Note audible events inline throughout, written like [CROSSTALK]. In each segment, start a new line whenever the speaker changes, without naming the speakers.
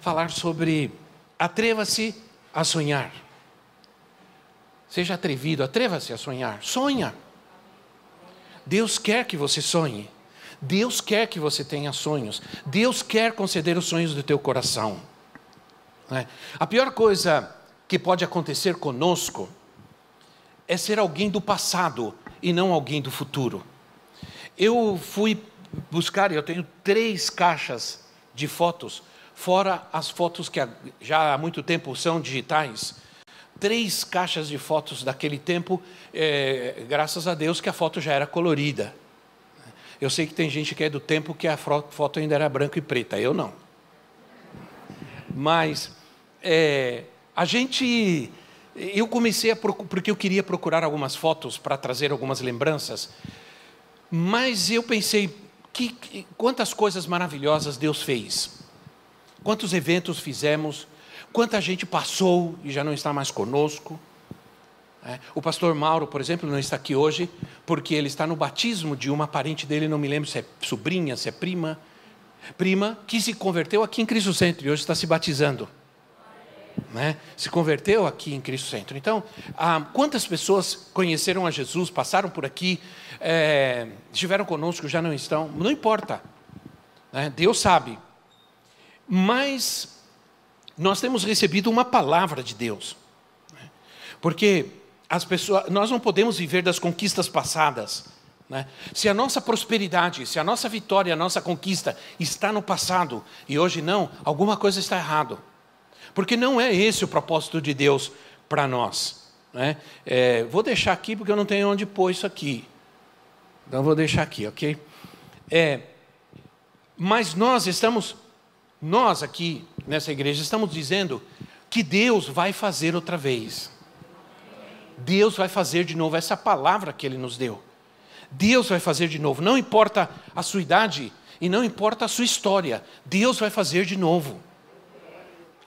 falar sobre atreva-se a sonhar. Seja atrevido, atreva-se a sonhar. Sonha. Deus quer que você sonhe. Deus quer que você tenha sonhos. Deus quer conceder os sonhos do teu coração. É? A pior coisa que pode acontecer conosco é ser alguém do passado e não alguém do futuro. Eu fui buscar, eu tenho três caixas de fotos fora as fotos que já há muito tempo são digitais. Três caixas de fotos daquele tempo, é, graças a Deus que a foto já era colorida. Eu sei que tem gente que é do tempo que a foto ainda era branca e preta, eu não. Mas é, a gente. Eu comecei a procurar, porque eu queria procurar algumas fotos para trazer algumas lembranças, mas eu pensei, que, quantas coisas maravilhosas Deus fez. Quantos eventos fizemos, quanta gente passou e já não está mais conosco. É, o pastor Mauro, por exemplo, não está aqui hoje porque ele está no batismo de uma parente dele, não me lembro se é sobrinha, se é prima, prima que se converteu aqui em Cristo Centro e hoje está se batizando. Né? Se converteu aqui em Cristo Centro. Então, ah, quantas pessoas conheceram a Jesus, passaram por aqui, é, estiveram conosco, já não estão, não importa. Né? Deus sabe. Mas nós temos recebido uma palavra de Deus. Né? Porque as pessoas, nós não podemos viver das conquistas passadas. Né? Se a nossa prosperidade, se a nossa vitória, a nossa conquista está no passado e hoje não, alguma coisa está errado. Porque não é esse o propósito de Deus para nós. Né? É, vou deixar aqui porque eu não tenho onde pôr isso aqui. Então vou deixar aqui, ok? É, mas nós estamos nós aqui nessa igreja estamos dizendo que Deus vai fazer outra vez. Deus vai fazer de novo essa palavra que Ele nos deu. Deus vai fazer de novo. Não importa a sua idade e não importa a sua história. Deus vai fazer de novo.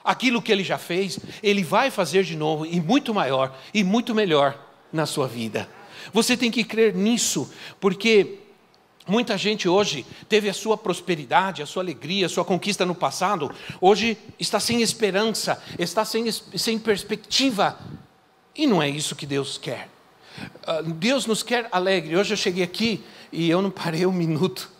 Aquilo que Ele já fez, Ele vai fazer de novo e muito maior e muito melhor na sua vida. Você tem que crer nisso, porque Muita gente hoje teve a sua prosperidade, a sua alegria, a sua conquista no passado, hoje está sem esperança, está sem, sem perspectiva. E não é isso que Deus quer. Ah, Deus nos quer alegre. Hoje eu cheguei aqui e eu não parei um minuto.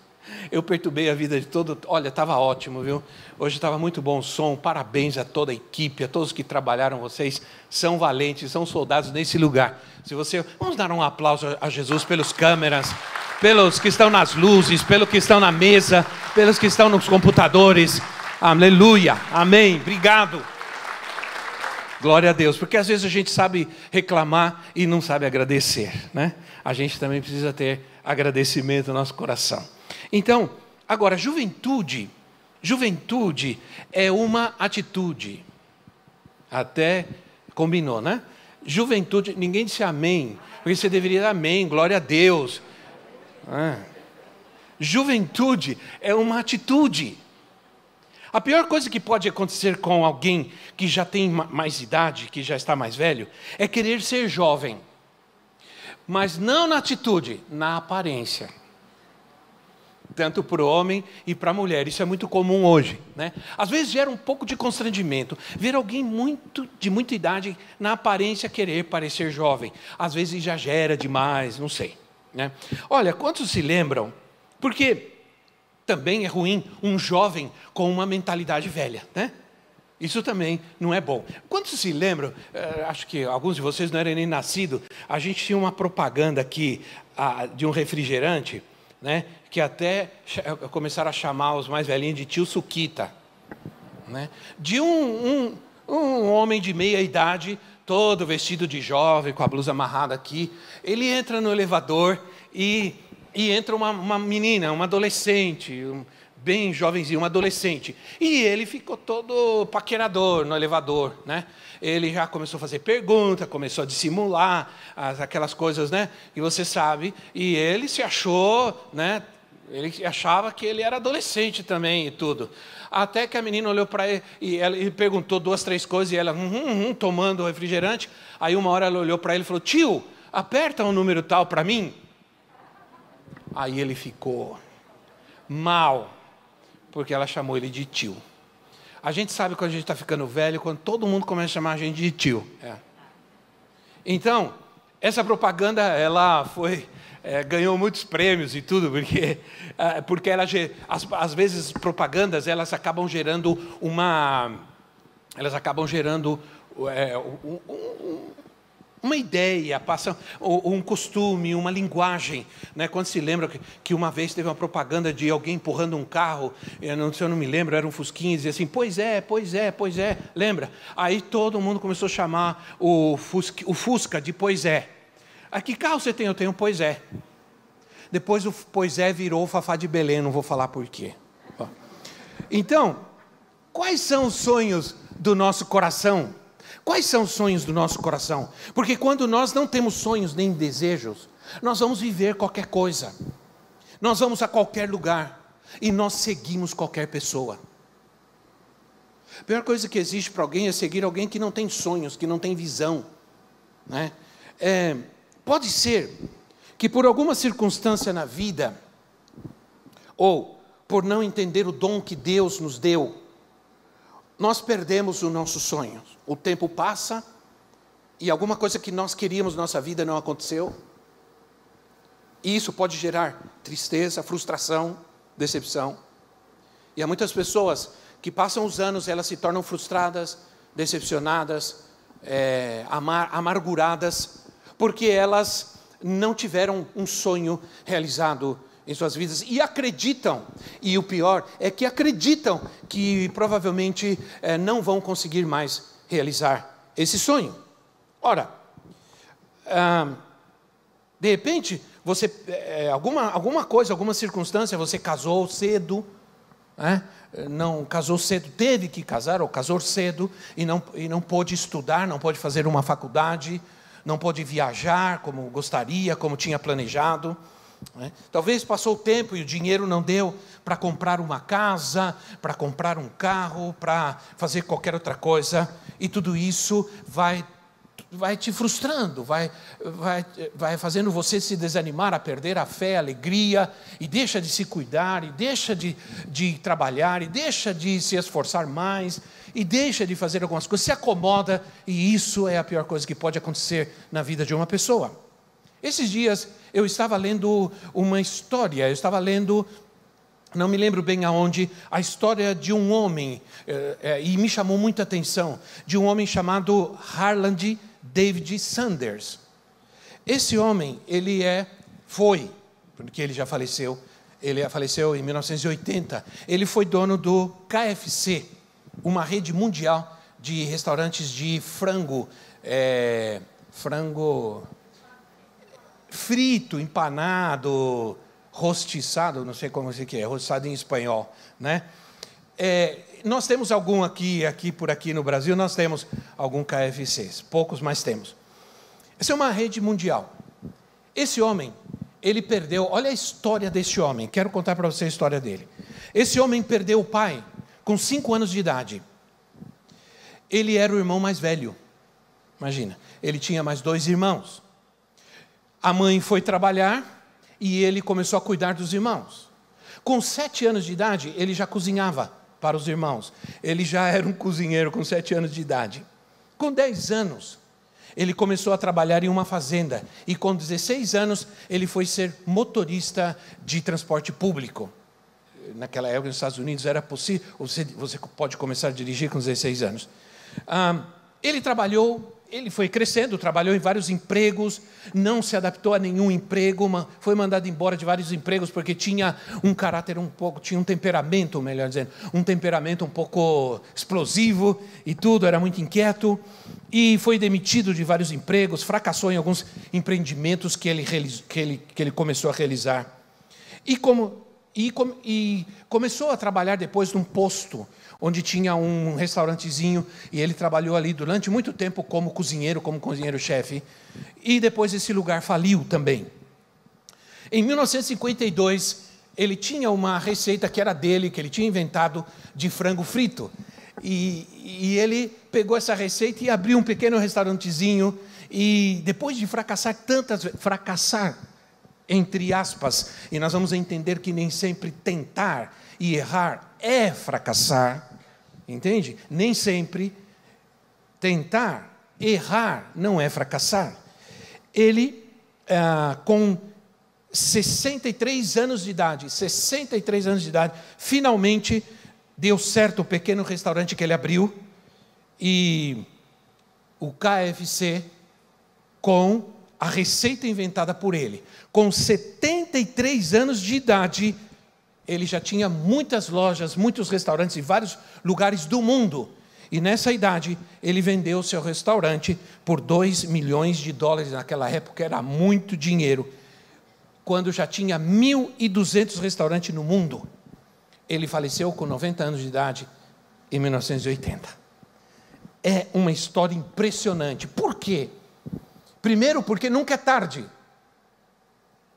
Eu perturbei a vida de todo. Olha, estava ótimo, viu? Hoje estava muito bom o som. Parabéns a toda a equipe, a todos que trabalharam. Vocês são valentes, são soldados nesse lugar. Se você, vamos dar um aplauso a Jesus pelos câmeras pelos que estão nas luzes, pelos que estão na mesa, pelos que estão nos computadores. Aleluia, amém, obrigado. Glória a Deus, porque às vezes a gente sabe reclamar e não sabe agradecer, né? A gente também precisa ter agradecimento no nosso coração. Então, agora, juventude, juventude é uma atitude. Até combinou, né? Juventude, ninguém disse amém, porque você deveria dar amém, glória a Deus. Ah. Juventude é uma atitude. A pior coisa que pode acontecer com alguém que já tem mais idade, que já está mais velho, é querer ser jovem. Mas não na atitude, na aparência. Tanto para o homem e para a mulher. Isso é muito comum hoje. Né? Às vezes gera um pouco de constrangimento ver alguém muito, de muita idade na aparência querer parecer jovem. Às vezes exagera demais, não sei. Né? Olha, quantos se lembram? Porque também é ruim um jovem com uma mentalidade velha, né? Isso também não é bom. Quantos se lembram? Uh, acho que alguns de vocês não eram nem nascidos. A gente tinha uma propaganda aqui uh, de um refrigerante, né? Que até começaram a chamar os mais velhinhos de tio Suquita, né? De um, um, um homem de meia idade todo vestido de jovem, com a blusa amarrada aqui. Ele entra no elevador e, e entra uma, uma menina, uma adolescente, um, bem jovenzinho, um adolescente. E ele ficou todo paquerador no elevador, né? Ele já começou a fazer pergunta, começou a dissimular as, aquelas coisas, né? E você sabe. E ele se achou, né? Ele achava que ele era adolescente também e tudo. Até que a menina olhou para ele e ela e perguntou duas, três coisas e ela hum, hum, hum, tomando refrigerante. Aí uma hora ela olhou para ele e falou: Tio, aperta um número tal para mim. Aí ele ficou mal, porque ela chamou ele de tio. A gente sabe quando a gente está ficando velho, quando todo mundo começa a chamar a gente de tio. É. Então, essa propaganda, ela foi, é, ganhou muitos prêmios e tudo, porque, é, porque ela, às, às vezes propagandas, elas acabam gerando uma, elas acabam gerando é, um, um, uma ideia, passa um costume, uma linguagem. Né? Quando se lembra que uma vez teve uma propaganda de alguém empurrando um carro, eu não, se eu não me lembro, era um Fusquinha, e dizia assim, pois é, pois é, pois é, lembra? Aí todo mundo começou a chamar o Fusca, o Fusca de pois é. A que carro você tem? Eu tenho pois é. Depois o pois é virou o Fafá de Belém, não vou falar por quê. Então, quais são os sonhos do nosso coração? Quais são os sonhos do nosso coração? Porque quando nós não temos sonhos nem desejos, nós vamos viver qualquer coisa, nós vamos a qualquer lugar e nós seguimos qualquer pessoa. A pior coisa que existe para alguém é seguir alguém que não tem sonhos, que não tem visão. Né? É, pode ser que por alguma circunstância na vida, ou por não entender o dom que Deus nos deu, nós perdemos os nossos sonhos. O tempo passa e alguma coisa que nós queríamos na nossa vida não aconteceu. E isso pode gerar tristeza, frustração, decepção. E há muitas pessoas que passam os anos, elas se tornam frustradas, decepcionadas, é, amar, amarguradas, porque elas não tiveram um sonho realizado em suas vidas e acreditam, e o pior é que acreditam que provavelmente é, não vão conseguir mais realizar esse sonho. Ora, de repente, você, é, alguma, alguma coisa, alguma circunstância, você casou cedo, né? não casou cedo, teve que casar ou casou cedo e não, e não pôde estudar, não pôde fazer uma faculdade, não pôde viajar como gostaria, como tinha planejado. Né? Talvez passou o tempo e o dinheiro não deu para comprar uma casa, para comprar um carro, para fazer qualquer outra coisa, e tudo isso vai vai te frustrando, vai, vai, vai fazendo você se desanimar, a perder a fé, a alegria, e deixa de se cuidar, e deixa de, de trabalhar, e deixa de se esforçar mais, e deixa de fazer algumas coisas, se acomoda, e isso é a pior coisa que pode acontecer na vida de uma pessoa. Esses dias eu estava lendo uma história, eu estava lendo, não me lembro bem aonde, a história de um homem, é, é, e me chamou muita atenção, de um homem chamado Harland David Sanders. Esse homem, ele é, foi, porque ele já faleceu, ele faleceu em 1980, ele foi dono do KFC, uma rede mundial de restaurantes de frango, é, frango frito, empanado, rostiçado, não sei como se é, rostiçado em espanhol, né? É, nós temos algum aqui, aqui por aqui no Brasil, nós temos algum KFCs, poucos, mas temos. Essa é uma rede mundial. Esse homem, ele perdeu, olha a história desse homem, quero contar para você a história dele. Esse homem perdeu o pai com cinco anos de idade. Ele era o irmão mais velho, imagina, ele tinha mais dois irmãos. A mãe foi trabalhar e ele começou a cuidar dos irmãos. Com sete anos de idade, ele já cozinhava para os irmãos. Ele já era um cozinheiro com sete anos de idade. Com dez anos, ele começou a trabalhar em uma fazenda. E com 16 anos, ele foi ser motorista de transporte público. Naquela época, nos Estados Unidos, era possível. Você, você pode começar a dirigir com 16 anos. Ah, ele trabalhou ele foi crescendo, trabalhou em vários empregos, não se adaptou a nenhum emprego, foi mandado embora de vários empregos porque tinha um caráter um pouco, tinha um temperamento, melhor dizendo, um temperamento um pouco explosivo e tudo, era muito inquieto e foi demitido de vários empregos, fracassou em alguns empreendimentos que ele, que ele, que ele começou a realizar. E como e, e começou a trabalhar depois num posto onde tinha um restaurantezinho e ele trabalhou ali durante muito tempo como cozinheiro, como cozinheiro-chefe. E depois esse lugar faliu também. Em 1952, ele tinha uma receita que era dele, que ele tinha inventado de frango frito. E, e ele pegou essa receita e abriu um pequeno restaurantezinho. E depois de fracassar tantas fracassar entre aspas, e nós vamos entender que nem sempre tentar e errar é fracassar, entende? Nem sempre tentar, errar não é fracassar. Ele, ah, com 63 anos de idade, 63 anos de idade, finalmente deu certo o pequeno restaurante que ele abriu e o KFC com a receita inventada por ele. Com 73 anos de idade, ele já tinha muitas lojas, muitos restaurantes em vários lugares do mundo. E nessa idade, ele vendeu seu restaurante por 2 milhões de dólares. Naquela época era muito dinheiro. Quando já tinha 1.200 restaurantes no mundo. Ele faleceu com 90 anos de idade em 1980. É uma história impressionante. Por quê? Primeiro, porque nunca é tarde.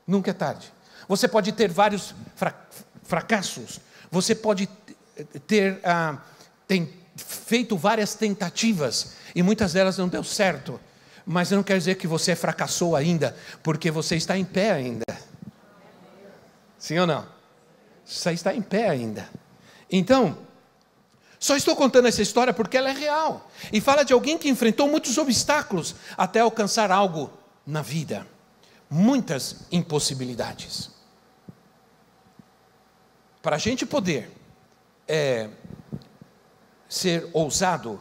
Nunca é tarde. Você pode ter vários fracassos, você pode ter ah, tem feito várias tentativas e muitas delas não deu certo, mas não quer dizer que você fracassou ainda, porque você está em pé ainda. Sim ou não? Você está em pé ainda. Então, só estou contando essa história porque ela é real e fala de alguém que enfrentou muitos obstáculos até alcançar algo na vida, muitas impossibilidades. Para a gente poder é, ser ousado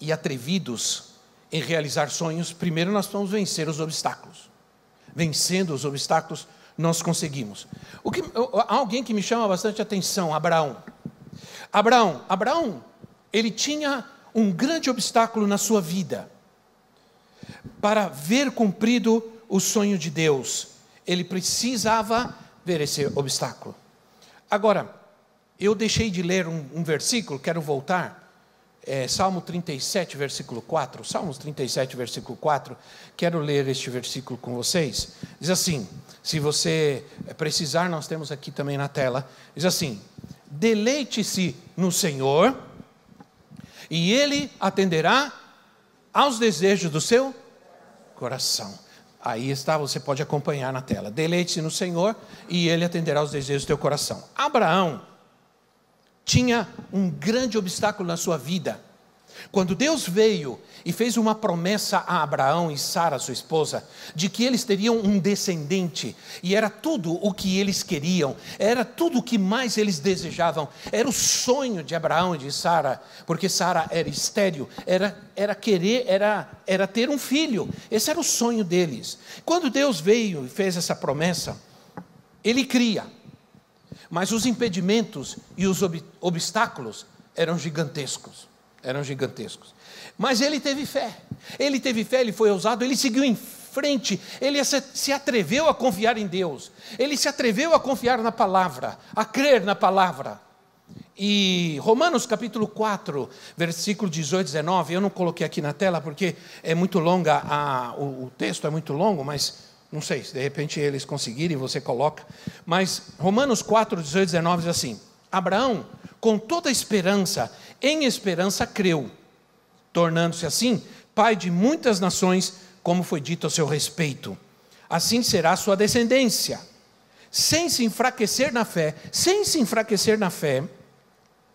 e atrevidos em realizar sonhos, primeiro nós vamos vencer os obstáculos. Vencendo os obstáculos, nós conseguimos. O que, alguém que me chama bastante atenção, Abraão. Abraão, Abraão, ele tinha um grande obstáculo na sua vida. Para ver cumprido o sonho de Deus, ele precisava ver esse obstáculo. Agora, eu deixei de ler um, um versículo, quero voltar. É, Salmo 37, versículo 4. Salmos 37, versículo 4. Quero ler este versículo com vocês. Diz assim: se você precisar, nós temos aqui também na tela. Diz assim: deleite-se no Senhor, e Ele atenderá aos desejos do seu coração. Aí está, você pode acompanhar na tela. Deleite-se no Senhor, e Ele atenderá aos desejos do teu coração. Abraão tinha um grande obstáculo na sua vida quando Deus veio e fez uma promessa a Abraão e Sara, sua esposa, de que eles teriam um descendente, e era tudo o que eles queriam, era tudo o que mais eles desejavam, era o sonho de Abraão e de Sara, porque Sara era estéril, era, era querer, era, era ter um filho, esse era o sonho deles. Quando Deus veio e fez essa promessa, ele cria, mas os impedimentos e os ob obstáculos eram gigantescos eram gigantescos. Mas ele teve fé. Ele teve fé, ele foi ousado, ele seguiu em frente, ele se atreveu a confiar em Deus, ele se atreveu a confiar na palavra, a crer na palavra. E Romanos capítulo 4, versículo 18 e 19, eu não coloquei aqui na tela porque é muito longa, a, o, o texto é muito longo, mas não sei, se de repente eles conseguirem, você coloca. Mas Romanos 4, 18 e 19 diz assim: Abraão, com toda esperança, em esperança creu, tornando-se assim pai de muitas nações, como foi dito a seu respeito. Assim será sua descendência. Sem se enfraquecer na fé, sem se enfraquecer na fé,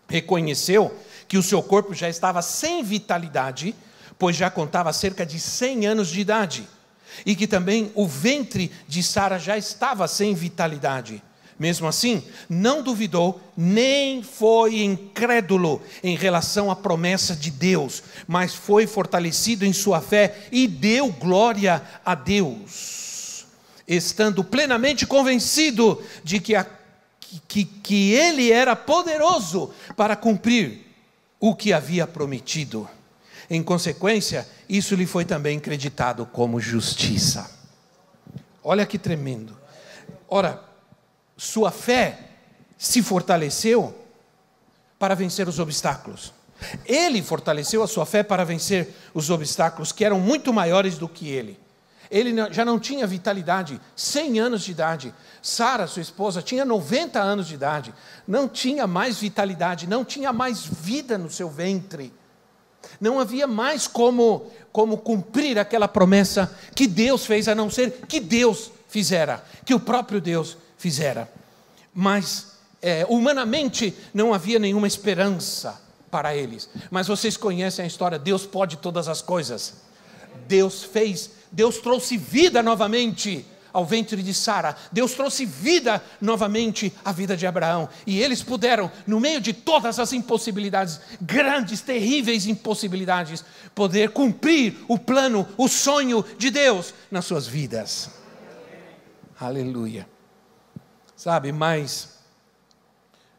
reconheceu que o seu corpo já estava sem vitalidade, pois já contava cerca de 100 anos de idade, e que também o ventre de Sara já estava sem vitalidade. Mesmo assim, não duvidou, nem foi incrédulo em relação à promessa de Deus, mas foi fortalecido em sua fé e deu glória a Deus, estando plenamente convencido de que, a, que, que Ele era poderoso para cumprir o que havia prometido. Em consequência, isso lhe foi também creditado como justiça. Olha que tremendo. Ora, sua fé se fortaleceu para vencer os obstáculos. Ele fortaleceu a sua fé para vencer os obstáculos que eram muito maiores do que ele. Ele já não tinha vitalidade, 100 anos de idade. Sara, sua esposa, tinha 90 anos de idade. Não tinha mais vitalidade, não tinha mais vida no seu ventre. Não havia mais como, como cumprir aquela promessa que Deus fez, a não ser que Deus fizera, que o próprio Deus fizera. Mas, é, humanamente, não havia nenhuma esperança para eles. Mas vocês conhecem a história: Deus pode todas as coisas. Deus fez Deus trouxe vida novamente ao ventre de Sara. Deus trouxe vida novamente à vida de Abraão. E eles puderam, no meio de todas as impossibilidades, grandes, terríveis impossibilidades, poder cumprir o plano, o sonho de Deus nas suas vidas. Aleluia. Sabe, mas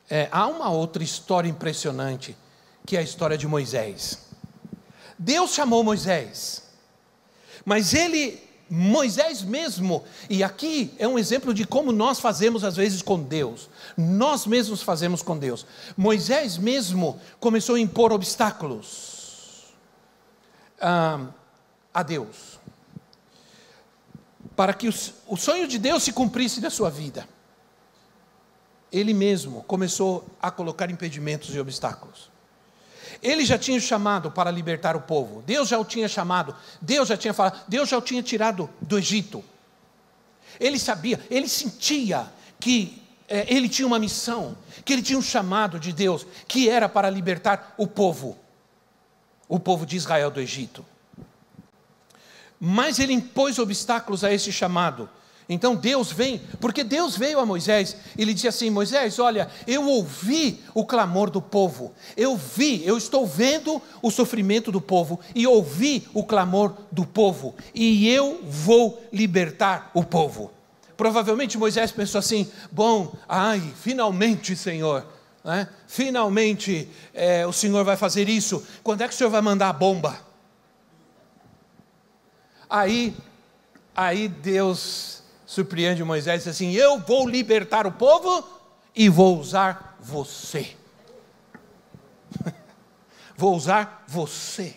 é, há uma outra história impressionante, que é a história de Moisés. Deus chamou Moisés mas ele, Moisés mesmo, e aqui é um exemplo de como nós fazemos às vezes com Deus, nós mesmos fazemos com Deus. Moisés mesmo começou a impor obstáculos ah, a Deus, para que o, o sonho de Deus se cumprisse na sua vida. Ele mesmo começou a colocar impedimentos e obstáculos. Ele já tinha chamado para libertar o povo. Deus já o tinha chamado. Deus já tinha falado. Deus já o tinha tirado do Egito. Ele sabia, ele sentia que é, ele tinha uma missão, que ele tinha um chamado de Deus, que era para libertar o povo, o povo de Israel do Egito. Mas ele impôs obstáculos a esse chamado. Então Deus vem, porque Deus veio a Moisés e lhe disse assim: Moisés, olha, eu ouvi o clamor do povo, eu vi, eu estou vendo o sofrimento do povo e ouvi o clamor do povo, e eu vou libertar o povo. Provavelmente Moisés pensou assim: bom, ai, finalmente, Senhor, né? finalmente é, o Senhor vai fazer isso, quando é que o Senhor vai mandar a bomba? Aí, aí Deus surpreende Moisés e diz assim: Eu vou libertar o povo e vou usar você. [LAUGHS] vou usar você.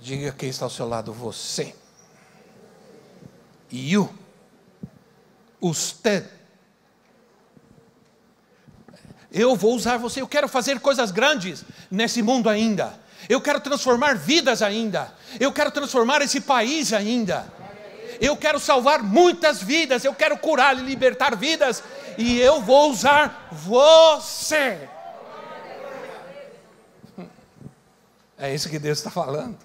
Diga quem está ao seu lado, você. You. Usted. Eu vou usar você, eu quero fazer coisas grandes nesse mundo ainda. Eu quero transformar vidas ainda. Eu quero transformar esse país ainda eu quero salvar muitas vidas, eu quero curar e libertar vidas, e eu vou usar você. É isso que Deus está falando.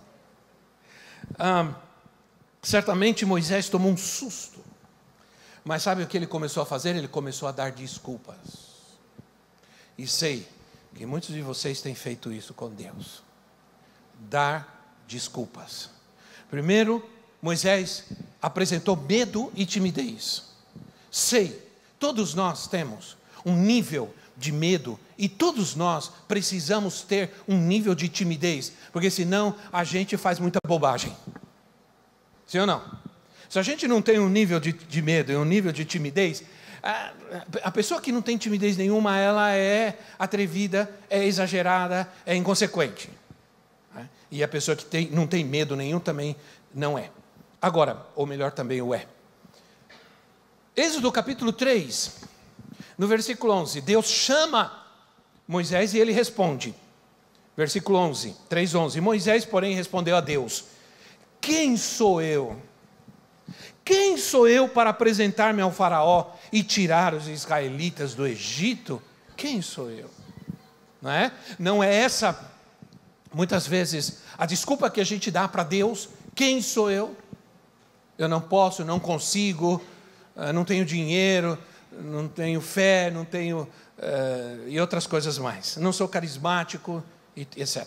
Ah, certamente Moisés tomou um susto, mas sabe o que ele começou a fazer? Ele começou a dar desculpas. E sei que muitos de vocês têm feito isso com Deus. Dar desculpas. Primeiro, Moisés apresentou medo e timidez. Sei, todos nós temos um nível de medo e todos nós precisamos ter um nível de timidez, porque senão a gente faz muita bobagem. Sim ou não? Se a gente não tem um nível de, de medo e um nível de timidez, a, a, pessoa que não tem timidez nenhuma, ela é atrevida, é exagerada, é inconsequente. Né? E a pessoa que tem, não tem medo nenhum também não é. Agora, ou melhor também o é. Êxodo capítulo 3, no versículo 11, Deus chama Moisés e ele responde. Versículo 11, 3:11. Moisés, porém, respondeu a Deus: Quem sou eu? Quem sou eu para apresentar-me ao Faraó e tirar os israelitas do Egito? Quem sou eu? Não é? Não é essa muitas vezes a desculpa que a gente dá para Deus? Quem sou eu? Eu não posso, não consigo, eh, não tenho dinheiro, não tenho fé, não tenho. Uh, e outras coisas mais. Não sou carismático, etc.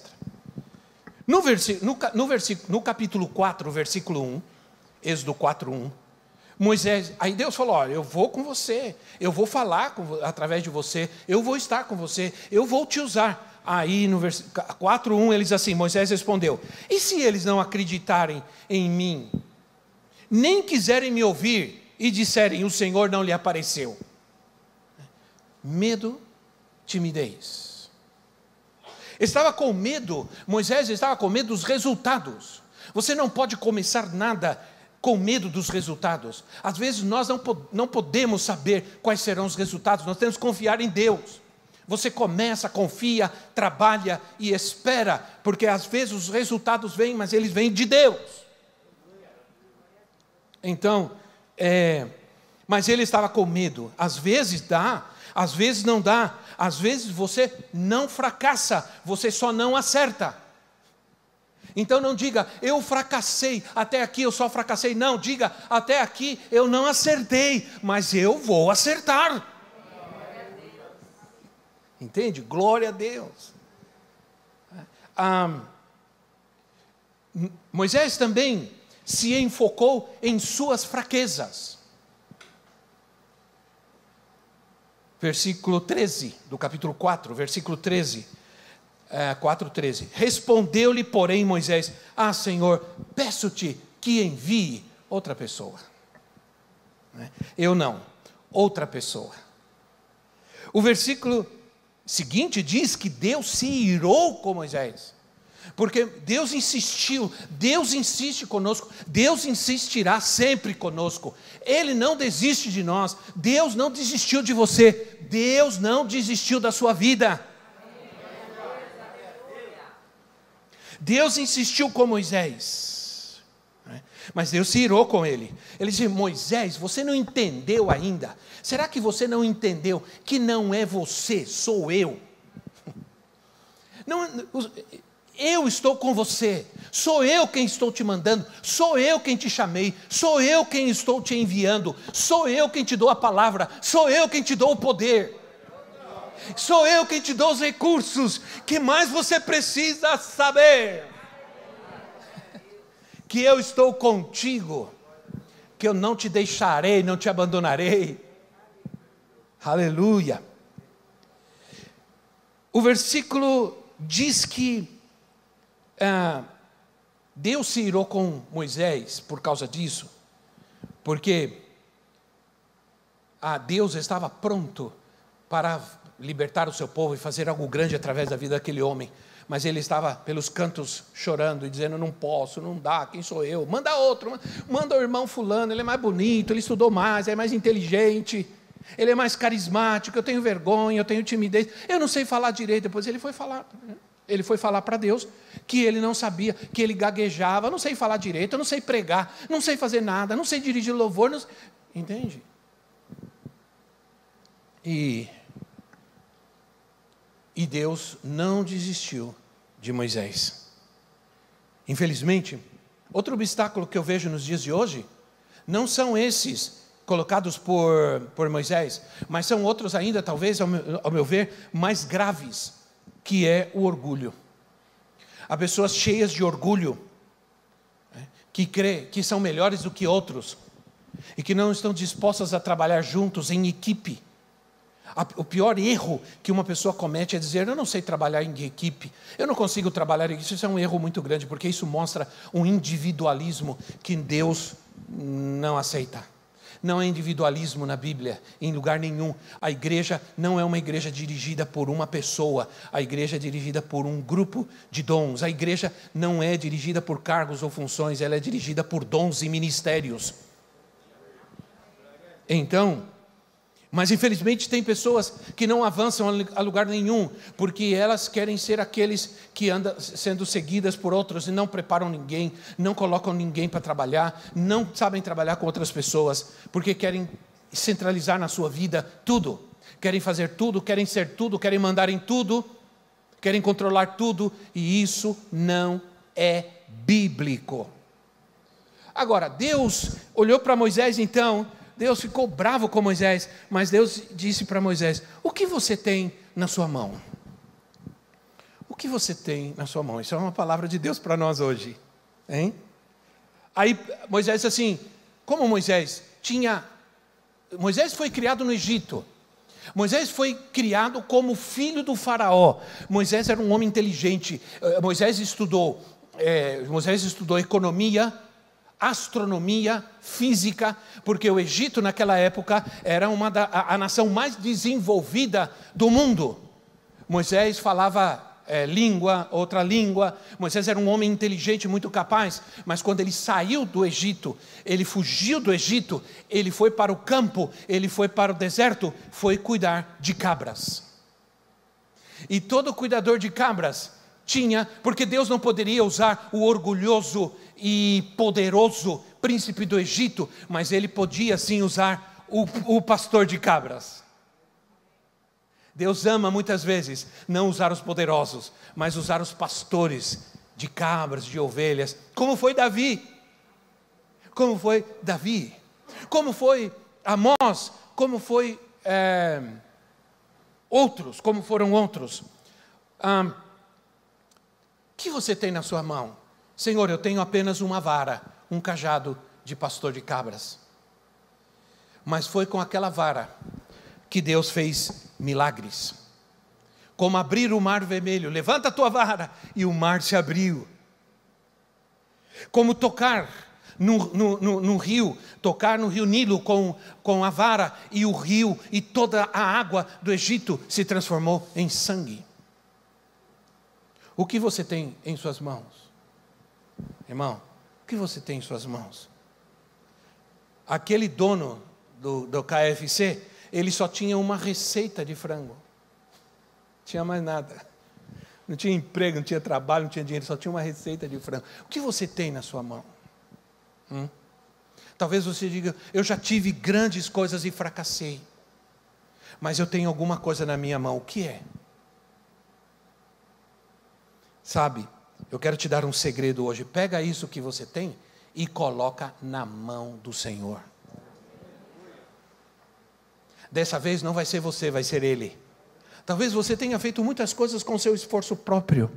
No, no, no, no capítulo 4, versículo 1, Êxodo 4, 1, Moisés, aí Deus falou: Olha, eu vou com você, eu vou falar com, através de você, eu vou estar com você, eu vou te usar. Aí no 4:1 ele diz assim: Moisés respondeu: E se eles não acreditarem em mim nem quiserem me ouvir e disserem: O Senhor não lhe apareceu. Medo, timidez. Estava com medo, Moisés estava com medo dos resultados. Você não pode começar nada com medo dos resultados. Às vezes nós não, não podemos saber quais serão os resultados, nós temos que confiar em Deus. Você começa, confia, trabalha e espera, porque às vezes os resultados vêm, mas eles vêm de Deus. Então, é, mas ele estava com medo. Às vezes dá, às vezes não dá. Às vezes você não fracassa, você só não acerta. Então não diga, eu fracassei, até aqui eu só fracassei. Não, diga, até aqui eu não acertei, mas eu vou acertar. Entende? Glória a Deus. Ah, Moisés também se enfocou em suas fraquezas. Versículo 13 do capítulo 4, versículo 13. É, 4, 13. Respondeu-lhe, porém, Moisés: Ah, Senhor, peço-te que envie outra pessoa. Né? Eu não, outra pessoa. O versículo seguinte diz que Deus se irou com Moisés. Porque Deus insistiu, Deus insiste conosco, Deus insistirá sempre conosco. Ele não desiste de nós, Deus não desistiu de você, Deus não desistiu da sua vida. Deus insistiu com Moisés, né? mas Deus se irou com ele. Ele disse: Moisés, você não entendeu ainda. Será que você não entendeu que não é você, sou eu? [LAUGHS] Não, eu estou com você, sou eu quem estou te mandando, sou eu quem te chamei, sou eu quem estou te enviando, sou eu quem te dou a palavra, sou eu quem te dou o poder, sou eu quem te dou os recursos, que mais você precisa saber? Que eu estou contigo, que eu não te deixarei, não te abandonarei. Aleluia. O versículo diz que ah, Deus se irou com Moisés por causa disso, porque ah, Deus estava pronto para libertar o seu povo e fazer algo grande através da vida daquele homem, mas ele estava pelos cantos chorando e dizendo: Não posso, não dá, quem sou eu? Manda outro, manda o irmão Fulano, ele é mais bonito, ele estudou mais, é mais inteligente, ele é mais carismático. Eu tenho vergonha, eu tenho timidez, eu não sei falar direito. Depois ele foi falar. Ele foi falar para Deus que ele não sabia, que ele gaguejava, não sei falar direito, não sei pregar, não sei fazer nada, não sei dirigir louvor, não... entende? E, e Deus não desistiu de Moisés. Infelizmente, outro obstáculo que eu vejo nos dias de hoje não são esses colocados por, por Moisés, mas são outros ainda, talvez, ao meu, ao meu ver, mais graves que é o orgulho. Há pessoas cheias de orgulho, né, que crê que são melhores do que outros, e que não estão dispostas a trabalhar juntos em equipe. O pior erro que uma pessoa comete é dizer: Eu não sei trabalhar em equipe, eu não consigo trabalhar em equipe. Isso é um erro muito grande, porque isso mostra um individualismo que Deus não aceita. Não há individualismo na Bíblia, em lugar nenhum. A igreja não é uma igreja dirigida por uma pessoa, a igreja é dirigida por um grupo de dons. A igreja não é dirigida por cargos ou funções, ela é dirigida por dons e ministérios. Então, mas infelizmente tem pessoas que não avançam a lugar nenhum, porque elas querem ser aqueles que andam sendo seguidas por outros e não preparam ninguém, não colocam ninguém para trabalhar, não sabem trabalhar com outras pessoas, porque querem centralizar na sua vida tudo, querem fazer tudo, querem ser tudo, querem mandar em tudo, querem controlar tudo, e isso não é bíblico. Agora, Deus olhou para Moisés então Deus ficou bravo com Moisés, mas Deus disse para Moisés: O que você tem na sua mão? O que você tem na sua mão? Isso é uma palavra de Deus para nós hoje. Hein? Aí Moisés assim: Como Moisés tinha. Moisés foi criado no Egito. Moisés foi criado como filho do Faraó. Moisés era um homem inteligente. Eh, Moisés estudou, é, Moisés estudou economia, astronomia, física, porque o Egito naquela época era uma da, a, a nação mais desenvolvida do mundo. Moisés falava é, língua, outra língua. Moisés era um homem inteligente, muito capaz, mas quando ele saiu do Egito, ele fugiu do Egito, ele foi para o campo, ele foi para o deserto, foi cuidar de cabras. E todo cuidador de cabras tinha, porque Deus não poderia usar o orgulhoso e poderoso príncipe do Egito, mas ele podia sim usar o, o pastor de cabras. Deus ama muitas vezes não usar os poderosos, mas usar os pastores de cabras, de ovelhas, como foi Davi. Como foi Davi? Como foi Amós? Como foi é, outros? Como foram outros? O que você tem na sua mão? Senhor, eu tenho apenas uma vara, um cajado de pastor de cabras. Mas foi com aquela vara que Deus fez milagres. Como abrir o mar vermelho, levanta a tua vara e o mar se abriu. Como tocar no, no, no, no, rio, tocar no rio Nilo com, com a vara e o rio e toda a água do Egito se transformou em sangue. O que você tem em suas mãos? Irmão, o que você tem em suas mãos? Aquele dono do, do KFC ele só tinha uma receita de frango. Não tinha mais nada. Não tinha emprego, não tinha trabalho, não tinha dinheiro, só tinha uma receita de frango. O que você tem na sua mão? Hum? Talvez você diga: Eu já tive grandes coisas e fracassei. Mas eu tenho alguma coisa na minha mão. O que é? Sabe, eu quero te dar um segredo hoje. Pega isso que você tem e coloca na mão do Senhor. Dessa vez não vai ser você, vai ser Ele. Talvez você tenha feito muitas coisas com seu esforço próprio.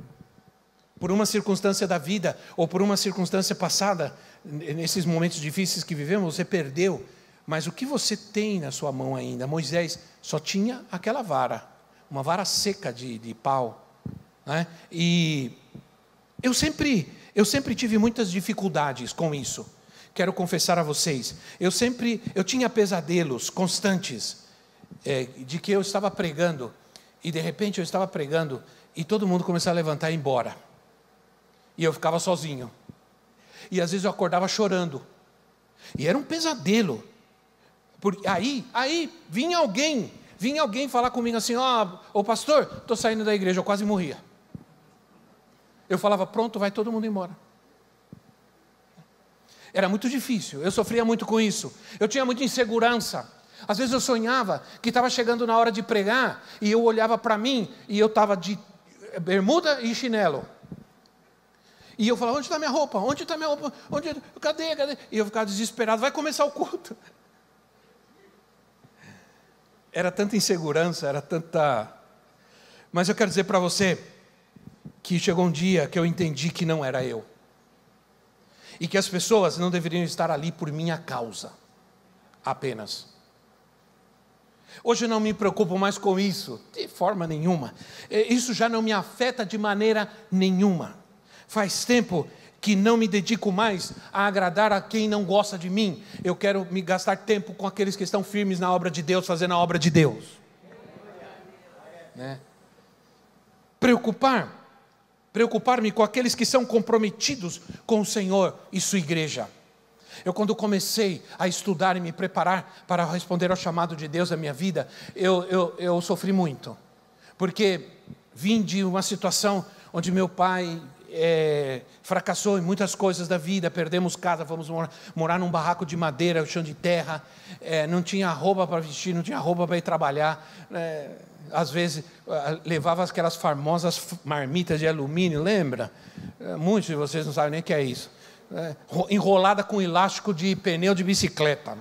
Por uma circunstância da vida ou por uma circunstância passada, nesses momentos difíceis que vivemos, você perdeu. Mas o que você tem na sua mão ainda? Moisés só tinha aquela vara, uma vara seca de, de pau. Né? E eu sempre, eu sempre tive muitas dificuldades com isso. Quero confessar a vocês, eu sempre, eu tinha pesadelos constantes é, de que eu estava pregando, e de repente eu estava pregando, e todo mundo começava a levantar e ir embora. E eu ficava sozinho. E às vezes eu acordava chorando. E era um pesadelo. Porque aí, aí vinha alguém, vinha alguém falar comigo assim: ó, oh, pastor, estou saindo da igreja, eu quase morria. Eu falava, pronto, vai todo mundo embora. Era muito difícil, eu sofria muito com isso. Eu tinha muita insegurança. Às vezes eu sonhava que estava chegando na hora de pregar e eu olhava para mim e eu estava de bermuda e chinelo. E eu falava, onde está minha roupa? Onde está minha roupa? Onde... Cadê? Cadê? E eu ficava desesperado, vai começar o culto. Era tanta insegurança, era tanta. Mas eu quero dizer para você que chegou um dia que eu entendi que não era eu. E que as pessoas não deveriam estar ali por minha causa apenas. Hoje eu não me preocupo mais com isso, de forma nenhuma. É, isso já não me afeta de maneira nenhuma. Faz tempo que não me dedico mais a agradar a quem não gosta de mim. Eu quero me gastar tempo com aqueles que estão firmes na obra de Deus, fazendo a obra de Deus. Né? Preocupar, preocupar-me com aqueles que são comprometidos com o Senhor e sua igreja. Eu, quando comecei a estudar e me preparar para responder ao chamado de Deus na minha vida, eu, eu, eu sofri muito. Porque vim de uma situação onde meu pai é, fracassou em muitas coisas da vida, perdemos casa, fomos morar, morar num barraco de madeira, chão de terra, é, não tinha roupa para vestir, não tinha roupa para ir trabalhar. É, às vezes levava aquelas famosas marmitas de alumínio, lembra? É, muitos de vocês não sabem nem o que é isso é, enrolada com elástico de pneu de bicicleta.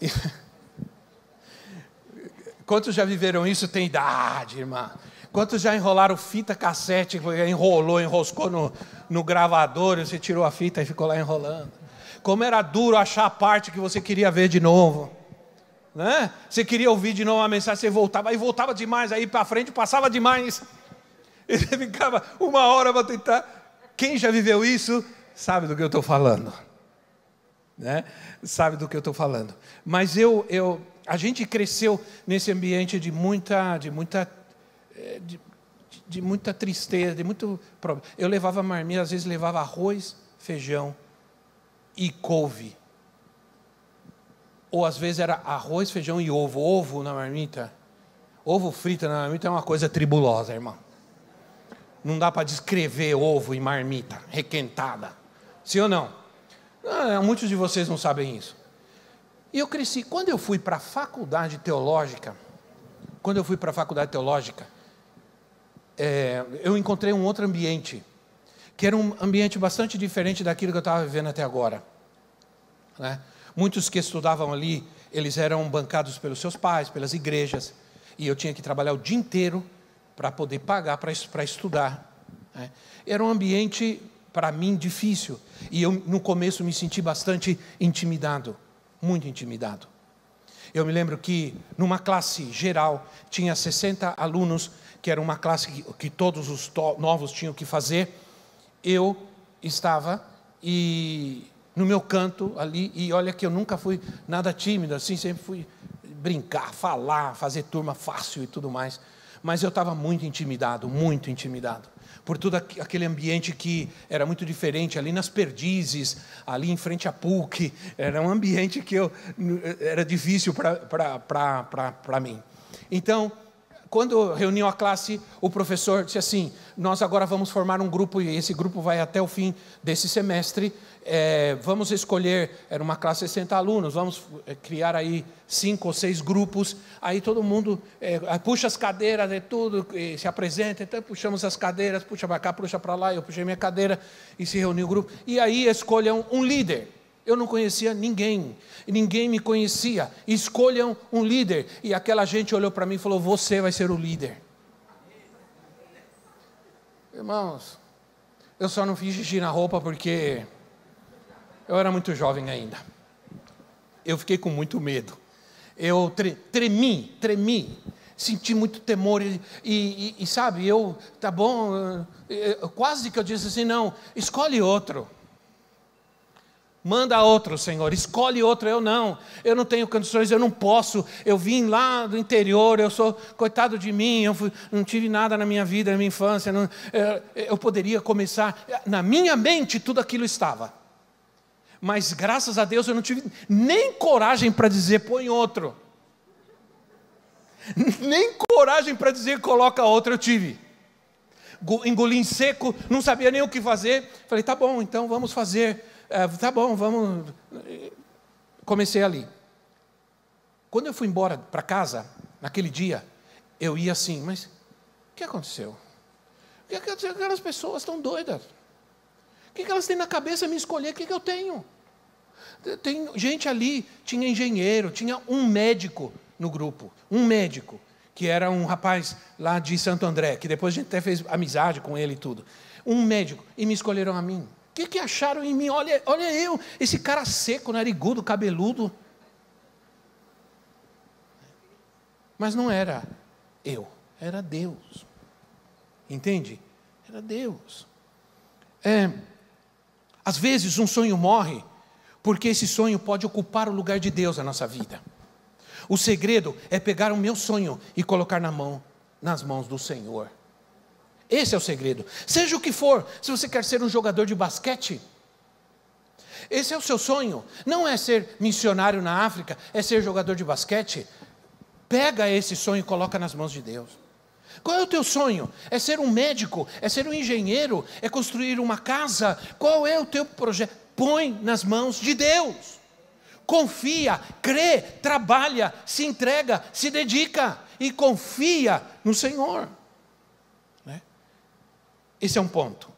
[LAUGHS] Quantos já viveram isso? Tem idade, irmã. Quantos já enrolaram fita cassete, enrolou, enroscou no, no gravador, você tirou a fita e ficou lá enrolando. Como era duro achar a parte que você queria ver de novo. Né? Você queria ouvir de novo a mensagem, você voltava, aí voltava demais, aí para frente passava demais. [LAUGHS] E você ficava uma hora para tentar Quem já viveu isso sabe do que eu estou falando. Né? Sabe do que eu estou falando. Mas eu, eu, a gente cresceu nesse ambiente de muita, de muita, de, de muita tristeza, de muito problema. Eu levava marmita, às vezes levava arroz, feijão e couve. Ou às vezes era arroz, feijão e ovo. Ovo na marmita. Ovo frito na marmita é uma coisa tribulosa, irmão. Não dá para descrever ovo e marmita requentada. Sim ou não? Ah, muitos de vocês não sabem isso. E eu cresci. Quando eu fui para a faculdade teológica, quando eu fui para a faculdade teológica, é, eu encontrei um outro ambiente, que era um ambiente bastante diferente daquilo que eu estava vivendo até agora. Né? Muitos que estudavam ali, eles eram bancados pelos seus pais, pelas igrejas, e eu tinha que trabalhar o dia inteiro para poder pagar para estudar. Né? Era um ambiente, para mim, difícil, e eu, no começo, me senti bastante intimidado muito intimidado. Eu me lembro que numa classe geral tinha 60 alunos, que era uma classe que, que todos os novos tinham que fazer. Eu estava e no meu canto ali, e olha que eu nunca fui nada tímido assim, sempre fui brincar, falar, fazer turma fácil e tudo mais. Mas eu estava muito intimidado, muito intimidado por todo aquele ambiente que era muito diferente, ali nas Perdizes, ali em frente à PUC, era um ambiente que eu, era difícil para mim. Então, quando reuniu a classe, o professor disse assim: Nós agora vamos formar um grupo, e esse grupo vai até o fim desse semestre, é, vamos escolher, era uma classe de 60 alunos, vamos é, criar aí cinco ou seis grupos, aí todo mundo é, puxa as cadeiras e tudo, e se apresenta, então puxamos as cadeiras, puxa para cá, puxa para lá, eu puxei minha cadeira e se reuniu o grupo, e aí escolham um líder. Eu não conhecia ninguém, ninguém me conhecia. Escolham um líder. E aquela gente olhou para mim e falou: Você vai ser o líder. Irmãos, eu só não fiz xixi na roupa porque eu era muito jovem ainda. Eu fiquei com muito medo. Eu tre tremi, tremi, senti muito temor. E, e, e, sabe, eu, tá bom, eu, quase que eu disse assim: não, escolhe outro. Manda outro, Senhor, escolhe outro. Eu não, eu não tenho condições, eu não posso. Eu vim lá do interior, eu sou coitado de mim, eu fui, não tive nada na minha vida, na minha infância. Não, eu, eu poderia começar. Na minha mente, tudo aquilo estava mas graças a Deus eu não tive nem coragem para dizer põe outro. [LAUGHS] Nem coragem para dizer coloca outro eu tive. Engoli em seco, não sabia nem o que fazer. Falei, tá bom, então vamos fazer. É, tá bom, vamos. Comecei ali. Quando eu fui embora para casa, naquele dia, eu ia assim, mas o que aconteceu? O que aquelas pessoas estão doidas? O que elas têm na cabeça me escolher? O que eu tenho? Tem gente ali, tinha engenheiro, tinha um médico no grupo, um médico, que era um rapaz lá de Santo André, que depois a gente até fez amizade com ele e tudo. Um médico, e me escolheram a mim. Que, que acharam em mim? Olha, olha eu, esse cara seco, narigudo, cabeludo. Mas não era eu, era Deus. Entende? Era Deus. É, às vezes um sonho morre porque esse sonho pode ocupar o lugar de Deus na nossa vida. O segredo é pegar o meu sonho e colocar na mão, nas mãos do Senhor. Esse é o segredo. Seja o que for, se você quer ser um jogador de basquete, esse é o seu sonho. Não é ser missionário na África, é ser jogador de basquete. Pega esse sonho e coloca nas mãos de Deus. Qual é o teu sonho? É ser um médico? É ser um engenheiro? É construir uma casa? Qual é o teu projeto? põe nas mãos de Deus. Confia, crê, trabalha, se entrega, se dedica e confia no Senhor. Esse é um ponto.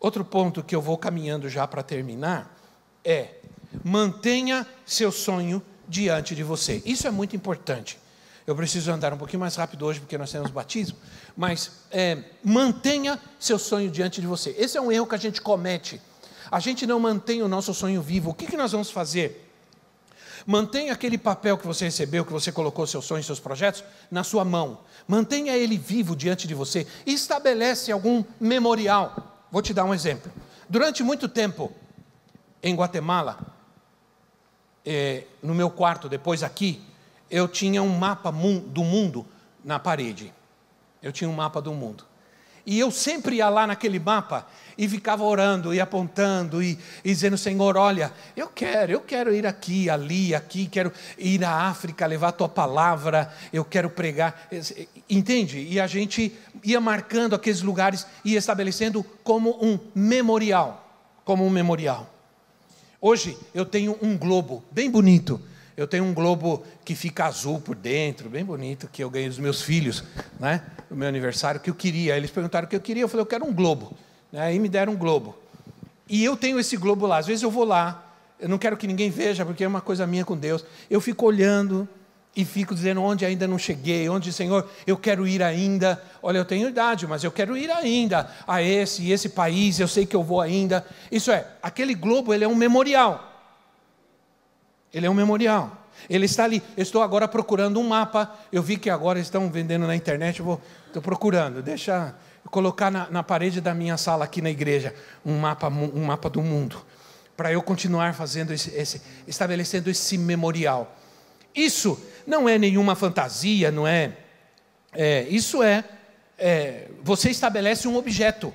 Outro ponto que eu vou caminhando já para terminar é: mantenha seu sonho diante de você. Isso é muito importante. Eu preciso andar um pouquinho mais rápido hoje porque nós temos batismo, mas é, mantenha seu sonho diante de você. Esse é um erro que a gente comete a gente não mantém o nosso sonho vivo, o que, que nós vamos fazer? Mantenha aquele papel que você recebeu, que você colocou seus sonhos, seus projetos, na sua mão. Mantenha ele vivo diante de você. Estabelece algum memorial. Vou te dar um exemplo. Durante muito tempo, em Guatemala, eh, no meu quarto, depois aqui, eu tinha um mapa do mundo na parede. Eu tinha um mapa do mundo. E eu sempre ia lá naquele mapa e ficava orando e apontando e, e, dizendo: Senhor, olha, eu quero, eu quero ir aqui, ali, aqui, quero ir à África, levar a tua palavra, eu quero pregar. Entende? E a gente ia marcando aqueles lugares e estabelecendo como um memorial. Como um memorial. Hoje eu tenho um globo bem bonito eu tenho um globo que fica azul por dentro, bem bonito, que eu ganhei dos meus filhos, né? No meu aniversário, que eu queria. Eles perguntaram o que eu queria, eu falei, eu quero um globo. Aí me deram um globo. E eu tenho esse globo lá. Às vezes eu vou lá, eu não quero que ninguém veja, porque é uma coisa minha com Deus. Eu fico olhando e fico dizendo onde ainda não cheguei, onde, Senhor, eu quero ir ainda. Olha, eu tenho idade, mas eu quero ir ainda a esse e esse país, eu sei que eu vou ainda. Isso é, aquele globo, ele é um memorial. Ele é um memorial. Ele está ali. Eu estou agora procurando um mapa. Eu vi que agora estão vendendo na internet. Eu vou, estou procurando. Deixa colocar na, na parede da minha sala aqui na igreja um mapa, um mapa do mundo, para eu continuar fazendo esse, esse, estabelecendo esse memorial. Isso não é nenhuma fantasia, não é? é isso é, é você estabelece um objeto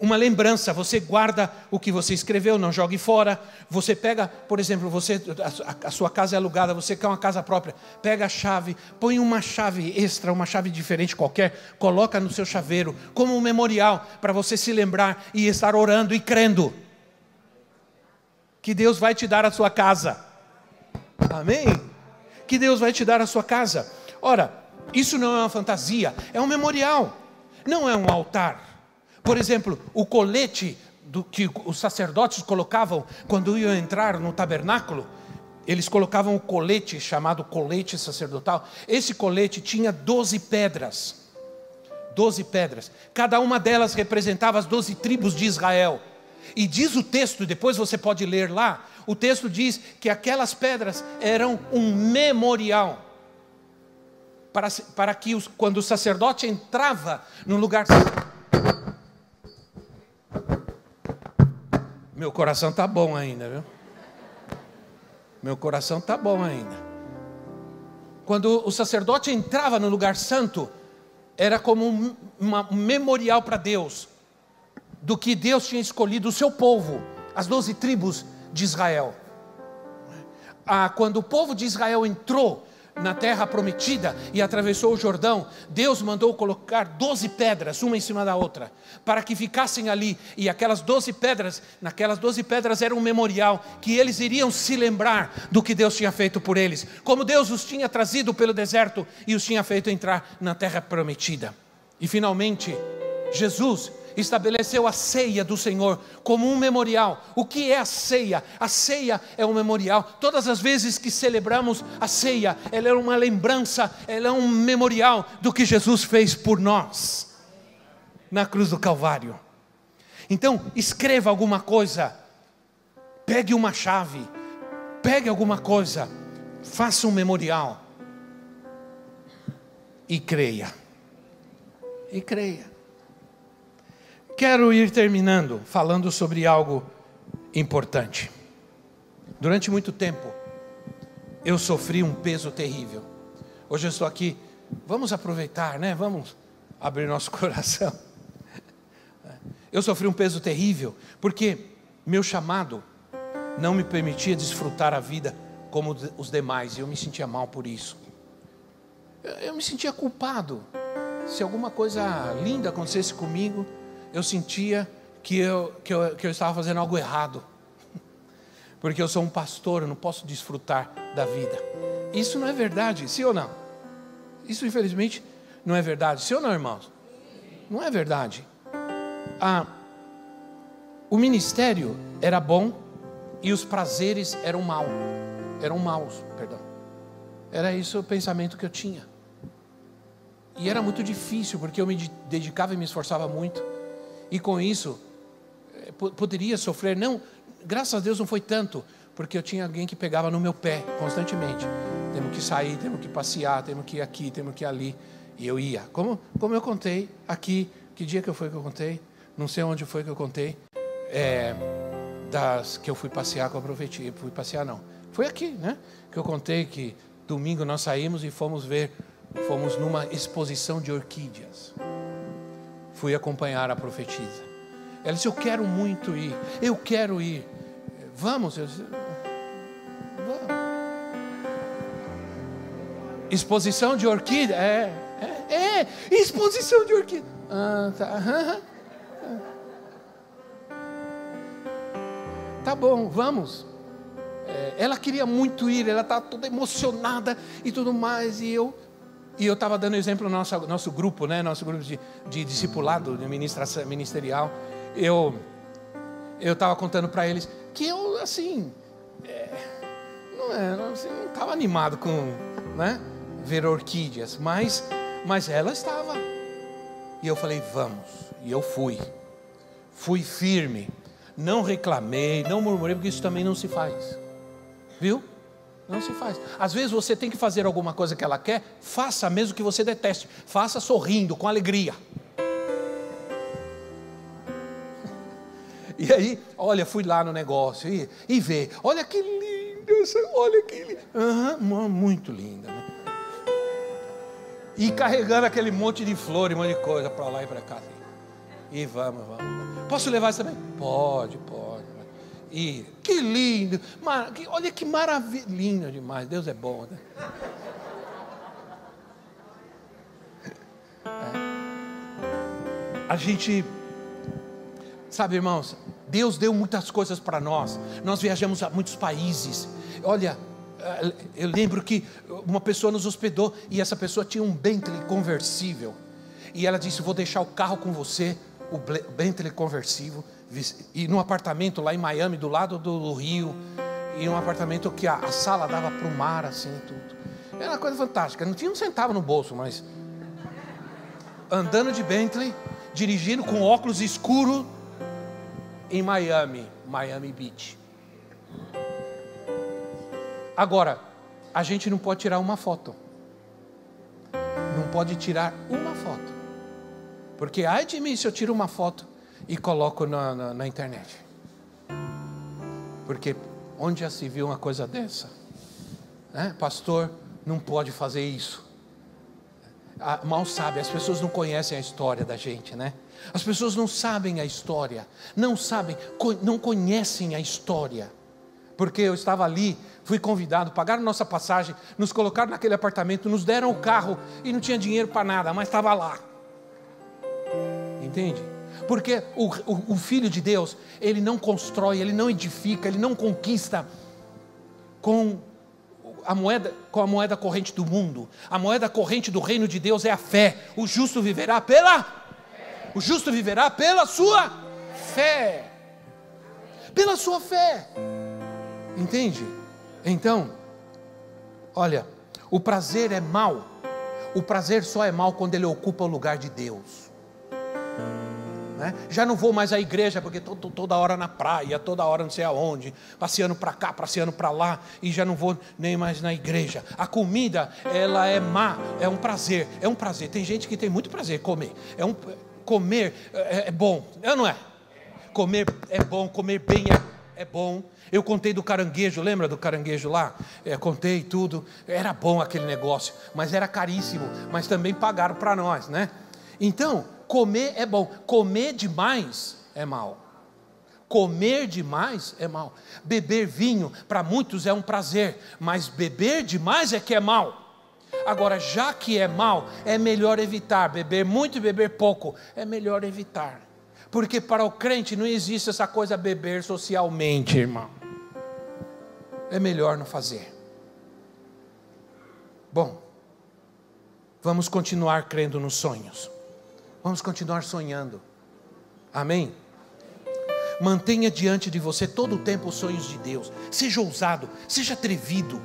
uma lembrança, você guarda o que você escreveu, não jogue fora. Você pega, por exemplo, você a, a, sua casa é alugada, você quer uma casa própria, pega a chave, põe uma chave extra, uma chave diferente qualquer, coloca no seu chaveiro como um memorial para você se lembrar e estar orando e crendo que Deus vai te dar a sua casa. Amém? Que Deus vai te dar a sua casa. Ora, isso não é uma fantasia, é um memorial. Não é um altar por exemplo, o colete do, que os sacerdotes colocavam quando iam entrar no tabernáculo, eles colocavam o colete chamado colete sacerdotal. Esse colete tinha 12 pedras. 12 pedras. Cada uma delas representava as 12 tribos de Israel. E diz o texto, depois você pode ler lá, o texto diz que aquelas pedras eram um memorial. Para, para que os, quando o sacerdote entrava no lugar Meu coração tá bom ainda, viu? Meu coração tá bom ainda. Quando o sacerdote entrava no lugar santo, era como um, uma, um memorial para Deus do que Deus tinha escolhido o seu povo, as doze tribos de Israel. Ah, quando o povo de Israel entrou na terra prometida e atravessou o Jordão, Deus mandou colocar doze pedras, uma em cima da outra, para que ficassem ali. E aquelas doze pedras, naquelas doze pedras era um memorial que eles iriam se lembrar do que Deus tinha feito por eles, como Deus os tinha trazido pelo deserto e os tinha feito entrar na terra prometida. E finalmente, Jesus estabeleceu a ceia do Senhor como um memorial. O que é a ceia? A ceia é um memorial. Todas as vezes que celebramos a ceia, ela é uma lembrança, ela é um memorial do que Jesus fez por nós na cruz do Calvário. Então, escreva alguma coisa, pegue uma chave, pegue alguma coisa, faça um memorial e creia. E creia. Quero ir terminando falando sobre algo importante. Durante muito tempo, eu sofri um peso terrível. Hoje eu estou aqui, vamos aproveitar, né? Vamos abrir nosso [LAUGHS] coração. Eu sofri um peso terrível, porque meu chamado não me permitia desfrutar a vida como os demais, e eu me sentia mal por isso. Eu me sentia culpado. Se alguma coisa linda acontecesse comigo, eu sentia que eu, que eu, que eu estava fazendo algo errado. [LAUGHS] Porque eu sou um pastor, eu não posso desfrutar da vida. Isso não é verdade, sim ou não? Isso, infelizmente, não é verdade. Sim ou não, irmãos? Não é verdade. Ah, o ministério era bom e os prazeres eram mal, eram maus, perdão. Era isso o pensamento que eu tinha. E era muito difícil, porque eu me dedicava e me esforçava muito e com isso eh, poderia sofrer. Não, graças a Deus não foi tanto, porque eu tinha alguém que pegava no meu pé constantemente. Temos que sair, temos que passear, temos que ir aqui, temos que ir ali. E eu ia. Como, como eu contei aqui, que dia que foi que eu contei? Não sei onde foi que eu contei. é, das que eu fui passear com a profetia. Fui passear não. Foi aqui, né? Que eu contei que domingo nós saímos e fomos ver, fomos numa exposição de orquídeas. Fui acompanhar a profetisa. Ela disse: Eu quero muito ir, eu quero ir. Vamos? Eu disse, Vamos. Exposição de orquídea? É, é, é, exposição de orquídea. Ah, tá. Tá bom, vamos. É, ela queria muito ir, ela estava toda emocionada e tudo mais, e eu e eu estava dando exemplo no nosso, nosso grupo, né? Nosso grupo de, de discipulado, de ministração ministerial. Eu eu estava contando para eles que eu assim é, não é, assim, não estava animado com, né? Ver orquídeas, mas mas ela estava. E eu falei vamos. E eu fui. Fui firme. Não reclamei, não murmurei, porque isso também não se faz. Viu? Não se faz. Às vezes você tem que fazer alguma coisa que ela quer, faça mesmo que você deteste. Faça sorrindo, com alegria. [LAUGHS] E aí, olha, fui lá no negócio e, e vê, olha que linda, olha que linda. Uhum, muito linda. Né? E carregando aquele monte de flores, um monte de coisa para lá e para cá. E vamos, vamos. Posso levar isso também? Pode, pode. E que lindo. Mar, olha que maravilha. Lindo demais. Deus é bom. Né? É. A gente, sabe, irmãos, Deus deu muitas coisas para nós. Nós viajamos a muitos países. Olha, eh, eu lembro que uma pessoa nos hospedou e essa pessoa tinha um Bentley conversível. E ela disse: Vou deixar o carro com você o Bentley conversível, e num apartamento lá em Miami, do lado do rio, e um apartamento que a, a sala dava para o mar, assim, tudo. Era uma coisa fantástica. Não tinha um centavo no bolso, mas andando de Bentley, dirigindo com óculos escuro em Miami, Miami Beach. Agora, a gente não pode tirar uma foto. Não pode tirar uma foto. Porque ai de mim se eu tiro uma foto e coloco na, na, na internet. Porque onde já se viu uma coisa dessa? É, pastor, não pode fazer isso. Ah, mal sabe, as pessoas não conhecem a história da gente, né? As pessoas não sabem a história, não sabem, não conhecem a história. Porque eu estava ali, fui convidado, pagaram nossa passagem, nos colocaram naquele apartamento, nos deram o carro e não tinha dinheiro para nada, mas estava lá. Entende? Porque o, o, o, Filho de Deus, ele não constrói, ele não edifica, ele não conquista com a moeda, com a moeda corrente do mundo. A moeda corrente do reino de Deus é a fé. O justo viverá pela o justo viverá pela sua fé. Pela sua fé. Entende? Então, olha, o prazer é mal. O prazer só é mal quando ele ocupa o lugar de Deus. Né? Já não vou mais à igreja porque estou toda hora na praia, toda hora não sei aonde, passeando para cá, passeando para lá e já não vou nem mais na igreja. A comida, ela é má, é um prazer, é um prazer. Tem gente que tem muito prazer em comer. É um comer é, é bom, é não é? Comer é bom, comer bem é, é bom. Eu contei do caranguejo, lembra do caranguejo lá? É, contei tudo. Era bom aquele negócio, mas era caríssimo. Mas também pagaram para nós, né? Então, comer é bom, comer demais é mal. Comer demais é mal. Beber vinho, para muitos é um prazer, mas beber demais é que é mal. Agora, já que é mal, é melhor evitar. Beber muito e beber pouco, é melhor evitar. Porque para o crente não existe essa coisa beber socialmente, irmão. É melhor não fazer. Bom, vamos continuar crendo nos sonhos. Vamos continuar sonhando. Amém? Mantenha diante de você todo o tempo os sonhos de Deus. Seja ousado, seja atrevido.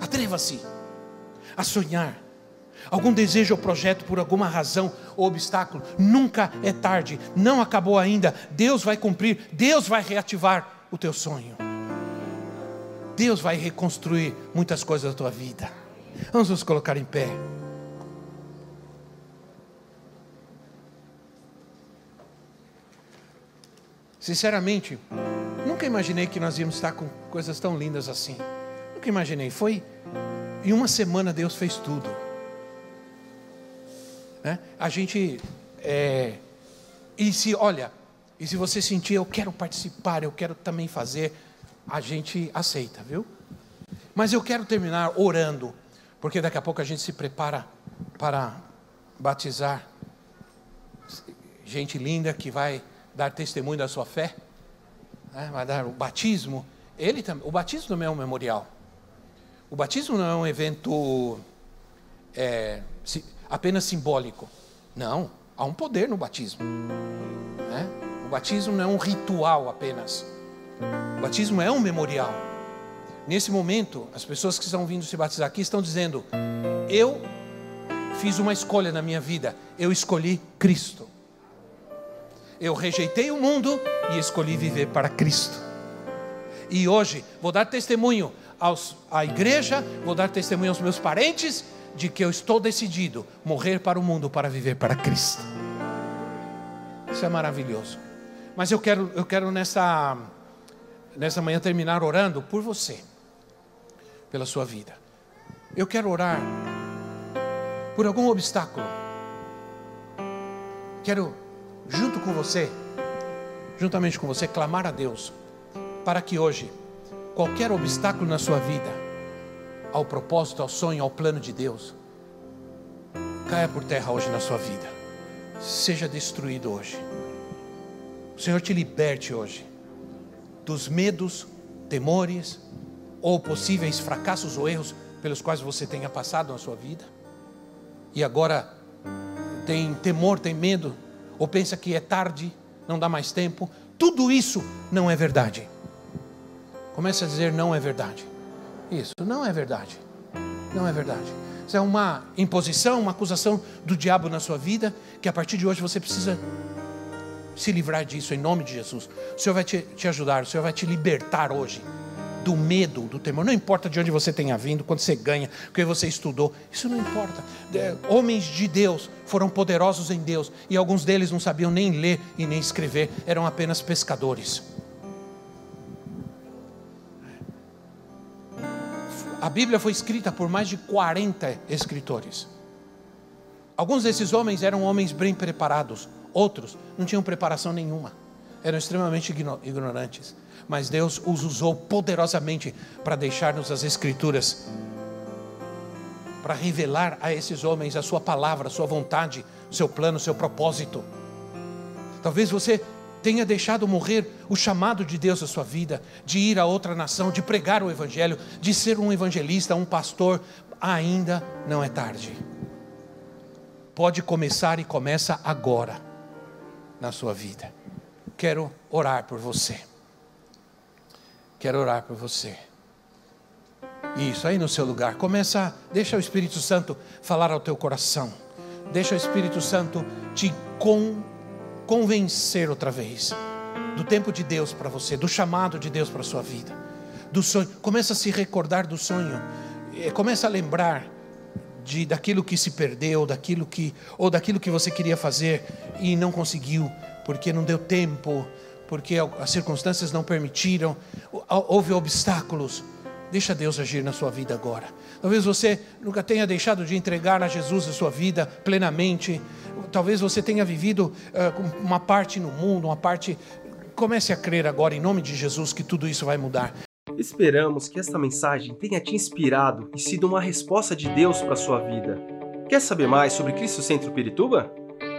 Atreva-se a sonhar. Algum desejo ou projeto por alguma razão ou obstáculo, nunca é tarde, não acabou ainda. Deus vai cumprir, Deus vai reativar o teu sonho. Deus vai reconstruir muitas coisas da tua vida. Vamos nos colocar em pé. Sinceramente, nunca imaginei que nós íamos estar com coisas tão lindas assim. Nunca imaginei. Foi em uma semana Deus fez tudo. Né? A gente é, e se olha, e se você sentir eu quero participar, eu quero também fazer, a gente aceita, viu? Mas eu quero terminar orando, porque daqui a pouco a gente se prepara para batizar gente linda que vai dar testemunho da sua fé, né? vai dar o batismo. Ele também, o batismo também é um memorial. O batismo não é um evento é, apenas simbólico. Não, há um poder no batismo. Né? O batismo não é um ritual apenas. O batismo é um memorial. Nesse momento, as pessoas que estão vindo se batizar aqui estão dizendo: Eu fiz uma escolha na minha vida, eu escolhi Cristo. Eu rejeitei o mundo e escolhi viver para Cristo. E hoje vou dar testemunho aos, à igreja, vou dar testemunho aos meus parentes de que eu estou decidido morrer para o mundo para viver para Cristo. Isso é maravilhoso. Mas eu quero, eu quero nessa, nessa manhã terminar orando por você, pela sua vida. Eu quero orar por algum obstáculo. Quero, junto com você, juntamente com você, clamar a Deus para que hoje, qualquer obstáculo na sua vida, ao propósito, ao sonho, ao plano de Deus, caia por terra hoje na sua vida. Seja destruído hoje. O Senhor te liberte hoje dos medos, temores ou possíveis fracassos ou erros pelos quais você tenha passado na sua vida. E agora tem temor, tem medo, ou pensa que é tarde, não dá mais tempo. Tudo isso não é verdade. Comece a dizer não é verdade. Isso não é verdade. Não é verdade. Isso é uma imposição, uma acusação do diabo na sua vida, que a partir de hoje você precisa se livrar disso em nome de Jesus. O Senhor vai te, te ajudar, o Senhor vai te libertar hoje do medo, do temor. Não importa de onde você tenha vindo, quando você ganha, o que você estudou, isso não importa. É, homens de Deus foram poderosos em Deus e alguns deles não sabiam nem ler e nem escrever, eram apenas pescadores. A Bíblia foi escrita por mais de 40 escritores. Alguns desses homens eram homens bem preparados, outros não tinham preparação nenhuma, eram extremamente ignorantes. Mas Deus os usou poderosamente para deixar-nos as Escrituras, para revelar a esses homens a Sua palavra, a Sua vontade, o seu plano, o seu propósito. Talvez você tenha deixado morrer o chamado de Deus à sua vida, de ir a outra nação, de pregar o Evangelho, de ser um evangelista, um pastor, ainda não é tarde. Pode começar e começa agora na sua vida. Quero orar por você. Quero orar por você. Isso aí no seu lugar. Começa, deixa o Espírito Santo falar ao teu coração. Deixa o Espírito Santo te con convencer outra vez do tempo de Deus para você, do chamado de Deus para a sua vida, do sonho. Começa a se recordar do sonho, eh, começa a lembrar de daquilo que se perdeu, daquilo que ou daquilo que você queria fazer e não conseguiu, porque não deu tempo, porque as circunstâncias não permitiram, houve obstáculos. Deixa Deus agir na sua vida agora. Talvez você nunca tenha deixado de entregar a Jesus a sua vida plenamente. Talvez você tenha vivido uh, uma parte no mundo, uma parte. Comece a crer agora, em nome de Jesus, que tudo isso vai mudar.
Esperamos que esta mensagem tenha te inspirado e sido uma resposta de Deus para a sua vida. Quer saber mais sobre Cristo Centro Pirituba?